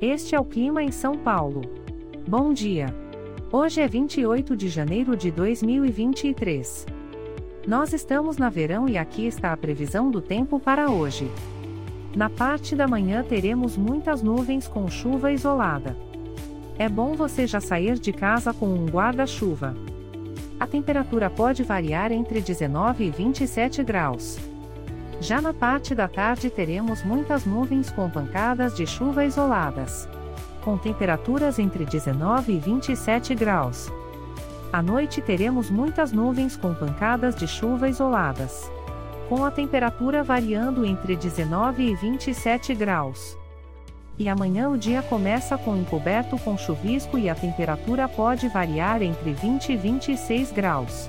Este é o clima em São Paulo. Bom dia. Hoje é 28 de janeiro de 2023. Nós estamos na verão e aqui está a previsão do tempo para hoje. Na parte da manhã teremos muitas nuvens com chuva isolada. É bom você já sair de casa com um guarda-chuva. A temperatura pode variar entre 19 e 27 graus. Já na parte da tarde teremos muitas nuvens com pancadas de chuva isoladas. Com temperaturas entre 19 e 27 graus. À noite teremos muitas nuvens com pancadas de chuva isoladas. Com a temperatura variando entre 19 e 27 graus. E amanhã o dia começa com encoberto com chuvisco e a temperatura pode variar entre 20 e 26 graus.